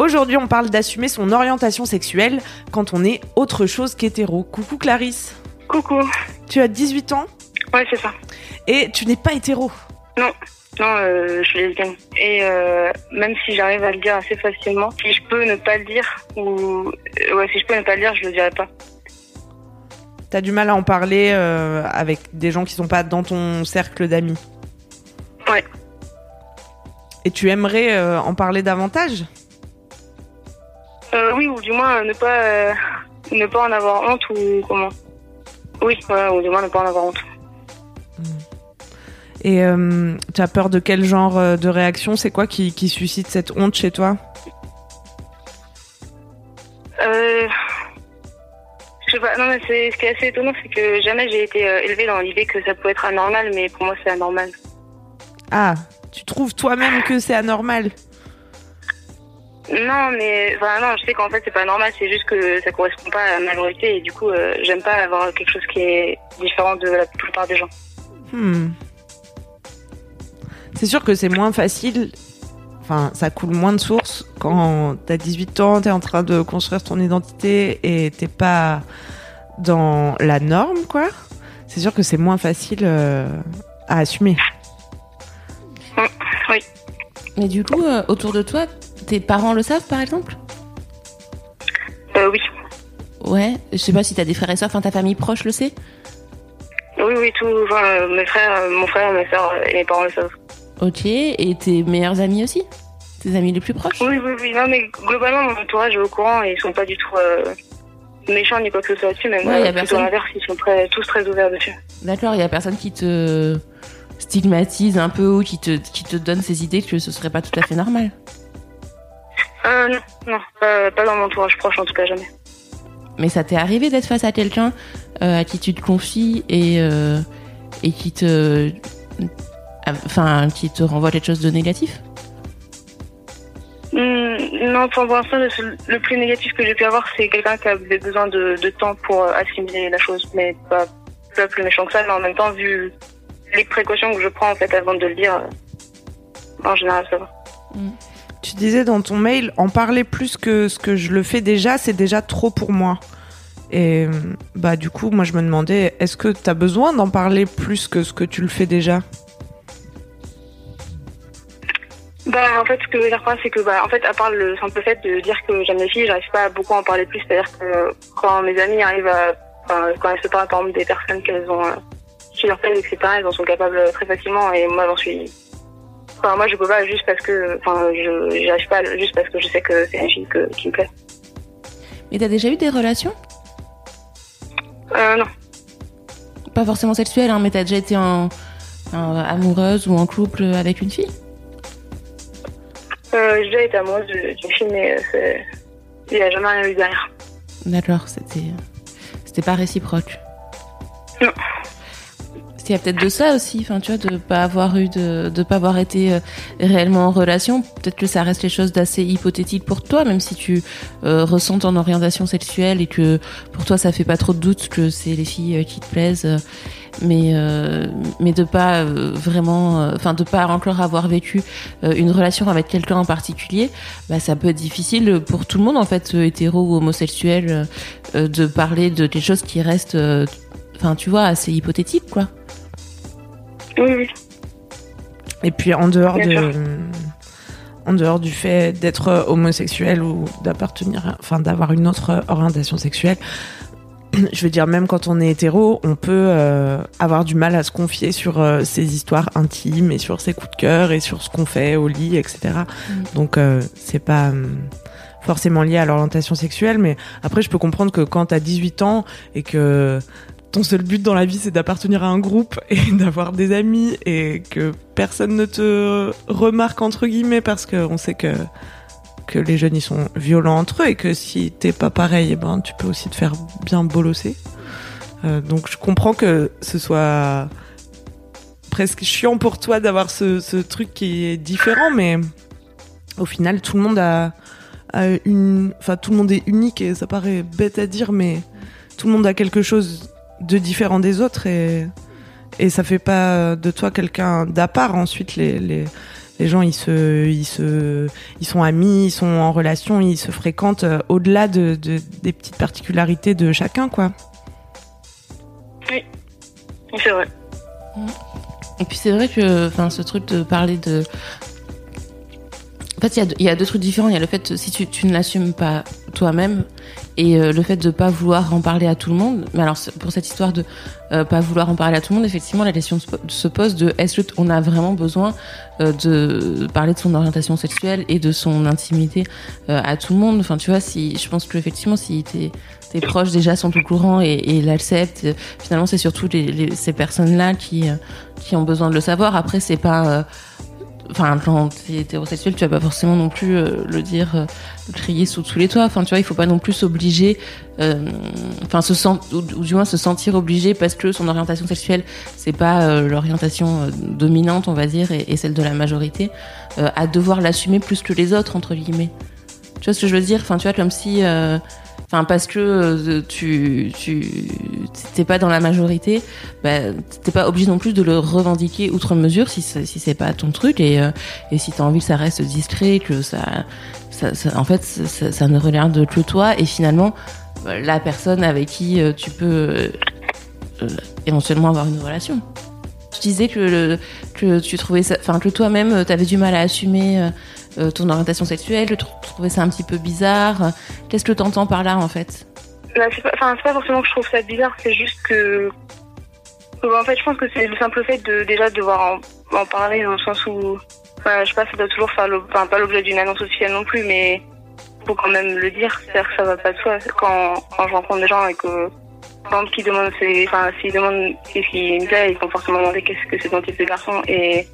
Aujourd'hui, on parle d'assumer son orientation sexuelle quand on est autre chose qu'hétéro. Coucou Clarisse. Coucou. Tu as 18 ans Ouais, c'est ça. et tu n'es pas hétéro. Non, non, euh, je suis lesbienne. Et euh, même si j'arrive à le dire assez facilement, si je peux ne pas le dire, ou euh, ouais, si je peux ne pas le dire, je le dirai pas. T'as du mal à en parler euh, avec des gens qui sont pas dans ton cercle d'amis. Ouais. Et tu aimerais en parler davantage? Euh, oui, ou du moins euh, ne pas euh, ne pas en avoir honte ou comment. Oui, voilà, ou du moins ne pas en avoir honte. Et euh, tu as peur de quel genre de réaction? C'est quoi qui, qui suscite cette honte chez toi? Euh, je sais pas. Non, mais ce qui est assez étonnant, c'est que jamais j'ai été élevée dans l'idée que ça pouvait être anormal, mais pour moi c'est anormal. Ah, tu trouves toi-même que c'est anormal? Non, mais enfin, non, je sais qu'en fait c'est pas normal, c'est juste que ça correspond pas à ma majorité et du coup euh, j'aime pas avoir quelque chose qui est différent de la plupart des gens. Hmm. C'est sûr que c'est moins facile. Enfin, ça coule moins de sources quand t'as 18 ans, t'es en train de construire ton identité et t'es pas dans la norme, quoi. C'est sûr que c'est moins facile euh, à assumer. Oui. Mais du coup, euh, autour de toi, tes parents le savent par exemple? Euh, oui. Ouais, je sais pas si t'as des frères et sœurs, enfin ta famille proche le sait? Oui, oui, tout. Enfin, euh, mes frères, euh, mon frère, ma soeur et mes parents le savent. Ok, et tes meilleurs amis aussi? Tes amis les plus proches? Oui, oui, oui. Non, mais globalement, mon entourage est au courant et ils sont pas du tout euh, méchants ni quoi que ce soit dessus. Même Ouais, y a personne. l'inverse, ils sont très, tous très ouverts dessus. D'accord, il y a personne qui te stigmatise un peu ou qui te, qui te donne ces idées que ce serait pas tout à fait normal. Euh, non, non, pas, pas dans mon entourage proche en tout cas, jamais. Mais ça t'est arrivé d'être face à quelqu'un euh, à qui tu te confies et, euh, et qui te. Enfin, qui te renvoie quelque chose de négatif? Hmm, non, pour l'instant, le, plus négatif que j'ai pu avoir, c'est quelqu'un qui avait besoin de, de temps pour euh, assimiler la chose, mais pas, pas plus méchant que ça. Mais en même temps, vu les précautions que je prends en fait avant de le dire, en général, ça va. Tu disais dans ton mail, en parler plus que ce que je le fais déjà, c'est déjà trop pour moi. Et bah du coup, moi je me demandais, est-ce que t'as besoin d'en parler plus que ce que tu le fais déjà? Bah, en fait, ce que je veux dire c'est que, bah, en fait, à part le simple fait de dire que j'aime les filles, j'arrive pas à beaucoup en parler plus. C'est-à-dire que quand mes amis arrivent à, quand elles se parlent, par exemple, des personnes qu'elles ont euh, sur leur plaise, etc., elles en sont capables euh, très facilement et moi, j'en suis. Enfin, moi, je peux pas juste parce que, enfin, je, j'y arrive pas juste parce que je sais que c'est une fille que- qui me plaît. Mais t'as déjà eu des relations? Euh, non. Pas forcément sexuelles, hein, mais t'as déjà été en, en amoureuse ou en couple avec une fille? Euh, j'ai déjà été amoureuse d'une fille, mais euh, il y a jamais rien eu derrière. D'accord, c'était c'était pas réciproque. Il y a peut-être de ça aussi, enfin tu vois, de pas avoir eu de de pas avoir été euh, réellement en relation. Peut-être que ça reste les choses d'assez hypothétiques pour toi, même si tu euh, ressens ton orientation sexuelle et que pour toi ça fait pas trop de doute que c'est les filles euh, qui te plaisent. mais mais de pas vraiment, enfin de pas encore avoir vécu une relation avec quelqu'un en particulier, bah ça peut être difficile pour tout le monde en fait, hétéro ou homosexuel, de parler de quelque chose qui reste, euh, enfin tu vois, assez hypothétique quoi. Oui. Et puis en dehors de, en dehors du fait d'être euh, homosexuel ou d'appartenir, enfin d'avoir une autre orientation sexuelle, je veux dire même quand on est hétéro, on peut euh, avoir du mal à se confier sur euh, ses histoires intimes et sur ses coups de cœur et sur ce qu'on fait au lit, etc. Donc euh, c'est pas euh, forcément lié à l'orientation sexuelle, mais après je peux comprendre que quand t'as 18 ans et que ton seul but dans la vie c'est d'appartenir à un groupe et d'avoir des amis et que personne ne te remarque entre guillemets parce qu'on sait que les jeunes ils sont violents entre eux et que si t'es pas pareil, eh ben tu peux aussi te faire bien bolosser. Euh, donc je comprends que ce soit presque chiant pour toi d'avoir ce, ce truc qui est différent, mais au final tout le monde a une, enfin tout le monde est unique et ça paraît bête à dire, mais tout le monde a quelque chose de différent des autres et et ça fait pas de toi quelqu'un d'à part. Ensuite, les, les, les gens, ils se, ils se, ils sont amis, ils sont en relation, ils se fréquentent euh, au-delà de, de, des petites particularités de chacun, quoi. Oui, c'est vrai. Et puis c'est vrai que, enfin, ce truc de parler de en fait, il y, a- deux trucs différents. Il y a le fait, si tu, tu ne l'assumes pas toi-même, et euh, le fait de pas vouloir en parler à tout le monde. Mais alors, pour cette histoire de euh, pas vouloir en parler à tout le monde, effectivement, la question se po- se pose de est-ce qu'on a vraiment besoin euh, de parler de son orientation sexuelle et de son intimité euh, à tout le monde? Enfin, tu vois, si je pense que effectivement, si tes tes proches déjà sont au courant et, et l'acceptent, euh, finalement, c'est surtout les, les- ces personnes-là qui euh, qui ont besoin de le savoir. Après, c'est pas enfin quand t'es hétérosexuel tu vas pas forcément non plus euh, le dire euh, le crier sous tous les toits. Enfin tu vois il faut pas non plus s'obliger euh, enfin se sent ou, du moins se sentir obligé parce que son orientation sexuelle c'est pas euh, l'orientation euh, dominante on va dire et, celle de la majorité euh, à devoir l'assumer plus que les autres entre guillemets. Tu vois ce que je veux dire? Enfin tu vois comme si euh, Enfin, parce que euh, tu tu t'es pas dans la majorité, bah, t'es pas obligé non plus de le revendiquer outre mesure si si c'est pas ton truc et euh, et si t'as envie que ça reste discret, que ça ça, en fait ça, ne regarde que toi et finalement euh, la personne avec qui tu peux éventuellement avoir une relation. Tu disais que le, que tu trouvais enfin que toi-même euh, t'avais du mal à assumer euh, euh, ton orientation sexuelle, tu trouvais ça un petit peu bizarre. Qu'est-ce que t'entends par là en fait? Bah, c'est pas, forcément que je trouve ça bizarre, c'est juste que, que, en fait, je pense que c'est le simple fait de déjà devoir en, en parler dans le sens où, enfin, je sais pas, ça doit toujours faire, pas l'objet d'une annonce officielle non plus, mais faut quand même le dire, c'est-à-dire que ça va pas de soi quand, quand je rencontre des gens et que, par exemple, s'ils demandent qu'est-ce qui me plaît, ils vont forcément demander qu'est-ce que c'est ton type de garçon et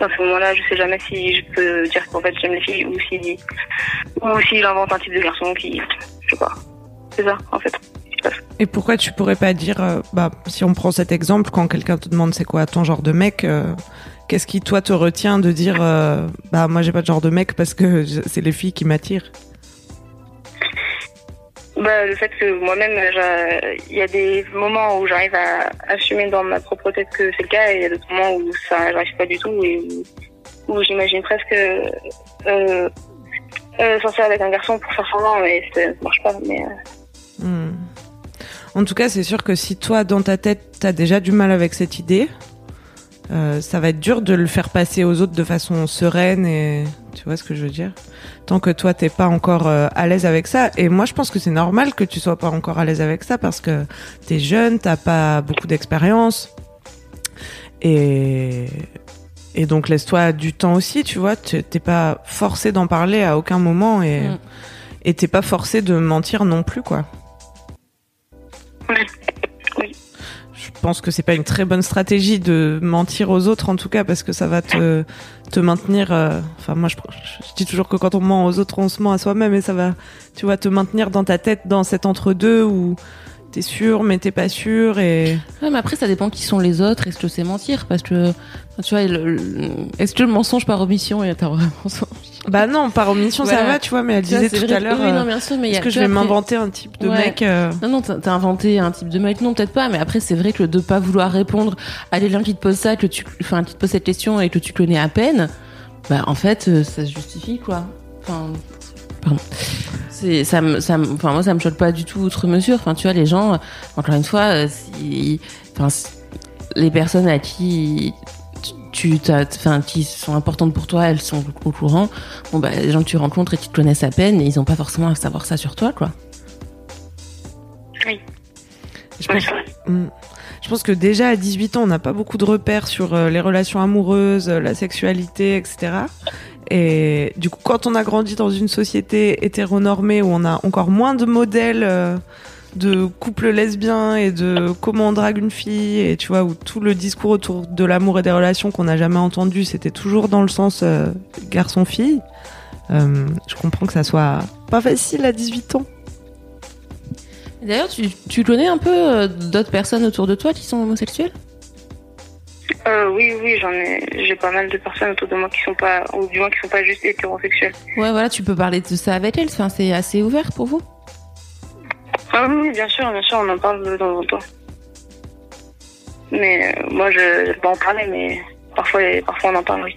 dans ce moment-là, je sais jamais si je peux dire qu'en fait j'aime les filles ou si, ou si j'invente un type de garçon qui, je sais pas. C'est ça, en fait. Et pourquoi tu pourrais pas dire, euh, bah, si on prend cet exemple, quand quelqu'un te demande c'est quoi ton genre de mec, euh, qu'est-ce qui toi te retient de dire, euh, bah moi j'ai pas de genre de mec parce que c'est les filles qui m'attirent? Bah, le fait que moi-même, j'a- il y a des moments où j'arrive à assumer dans ma propre tête que c'est le cas, et il y a d'autres moments où ça j'arrive pas du tout, et où, j'imagine presque euh, euh, sortir avec un garçon pour faire semblant, mais ça marche pas. Mais euh, Hmm. En tout cas, c'est sûr que si toi, dans ta tête, t'as déjà du mal avec cette idée, euh, ça va être dur de le faire passer aux autres de façon sereine et tu vois ce que je veux dire? Tant que toi, t'es pas encore euh, à l'aise avec ça. Et moi, je pense que c'est normal que tu sois pas encore à l'aise avec ça parce que t'es jeune, t'as pas beaucoup d'expérience et et donc laisse-toi du temps aussi, tu vois. T'es pas forcé d'en parler à aucun moment et Mm. et t'es pas forcé de mentir non plus, quoi. Oui. Je pense que c'est pas une très bonne stratégie de mentir aux autres, en tout cas, parce que ça va te, te maintenir. euh, Enfin, moi, je, dis toujours que quand on ment aux autres, on se ment à soi-même, et ça va, tu vois, te maintenir dans ta tête, dans cet entre-deux où t'es sûr, mais t'es pas sûr, et Ouais, mais après, ça dépend qui sont les autres. Est-ce que c'est mentir Parce que, tu vois, le- le- est-ce que le mensonge par omission est un vrai mensonge bah non, par omission, ça va, tu vois. Mais elle disait tout vrai à l'heure, Oui, non, euh, bien sûr, mais est-ce que je vais après- m'inventer un type de Ouais. mec euh, Non, non, t'as inventé un type de mec. Non, peut-être pas, mais après, c'est vrai que de pas vouloir répondre à quelqu'un qui te pose ça, que tu, enfin, qui te pose cette question et que tu connais à peine, bah, en fait, euh, ça se justifie, quoi. Enfin, pardon. C'est, ça me, ça me, enfin, moi, ça me choque pas du tout outre mesure. Enfin, tu vois, les gens, euh, encore une fois, euh, si, enfin, les personnes à qui tu, t'as, enfin, qui sont importantes pour toi, elles sont au courant. Bon, bah, les gens que tu rencontres et qui te connaissent à peine, ils ont pas forcément à savoir ça sur toi, quoi. je oui, pense, c'est vrai. Mm. Je pense que déjà à 18 ans, on n'a pas beaucoup de repères sur euh, les relations amoureuses, la sexualité, etc. Et du coup, quand on a grandi dans une société hétéronormée où on a encore moins de modèles euh, de couples lesbiens et de comment on drague une fille, et tu vois, où tout le discours autour de l'amour et des relations qu'on n'a jamais entendu, c'était toujours dans le sens euh, garçon-fille. Euh, je comprends que ça soit pas facile à 18 ans. D'ailleurs, tu, connais un peu d'autres personnes autour de toi qui sont homosexuelles? Euh, oui, oui, j'en ai, j'ai pas mal de personnes autour de moi qui sont pas, ou du moins qui sont pas juste hétérosexuelles. Ouais, voilà, tu peux parler de ça avec elles. Enfin, c'est assez ouvert pour vous. Ah oui, bien sûr, bien sûr, on en parle de temps en temps. Mais euh, moi, je je vais pas en parler, mais parfois, parfois on en parle, oui.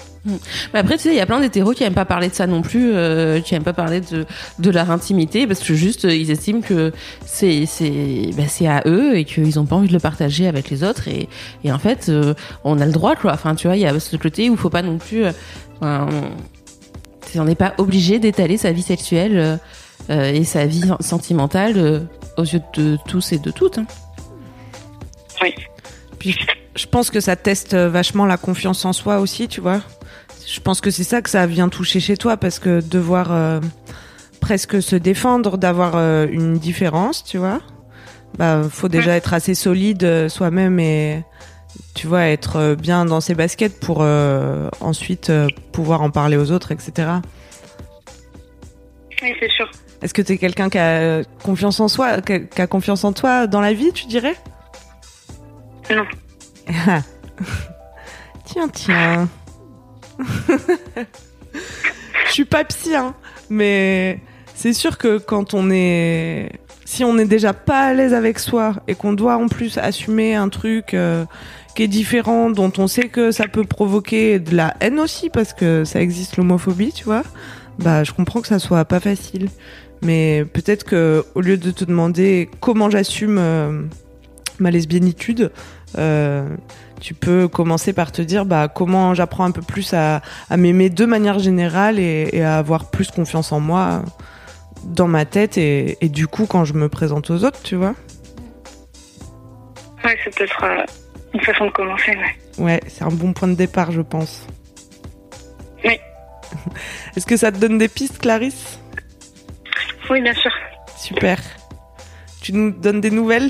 Mais après, tu sais, il y a plein d'hétéros qui aiment pas parler de ça non plus, euh, qui aiment pas parler de, de leur intimité parce que juste, euh, ils estiment que c'est c'est bah, c'est à eux et qu'ils ont pas envie de le partager avec les autres. Et, et en fait, euh, on a le droit, quoi. Enfin, tu vois, il y a ce côté où faut pas non plus. enfin, on- n'est pas obligé d'étaler sa vie sexuelle et sa vie sentimentale aux yeux de tous et de toutes. hein. Oui. Puis je pense que ça teste vachement la confiance en soi aussi, tu vois. Je pense que c'est ça que ça vient toucher chez toi parce que devoir euh, presque se défendre, d'avoir euh, une différence, tu vois. Bah, faut déjà être assez solide euh, soi-même et tu vois être bien dans ses baskets pour euh, ensuite pouvoir en parler aux autres, etc. Oui, c'est sûr. Est-ce que t'es quelqu'un qui a confiance en soi, qui a confiance en toi dans la vie, tu dirais? Non. tiens, tiens. Je suis pas psy, hein, mais c'est sûr que quand on est, si on est déjà pas à l'aise avec soi et qu'on doit en plus assumer un truc euh, qui est différent, dont on sait que ça peut provoquer de la haine aussi parce que ça existe l'homophobie, tu vois. Bah, je comprends que ça soit pas facile, mais peut-être que au lieu de te demander comment j'assume euh, ma lesbiennitude, euh, tu peux commencer par te dire bah comment j'apprends un peu plus à, à m'aimer de manière générale et, et à avoir plus confiance en moi dans ma tête et, et du coup quand je me présente aux autres, tu vois. Ouais, c'est peut-être euh, une façon de commencer, ouais. Ouais, c'est un bon point de départ, je pense. Oui. Est-ce que ça te donne des pistes, Clarisse? Oui, bien sûr. Super. Tu nous donnes des nouvelles?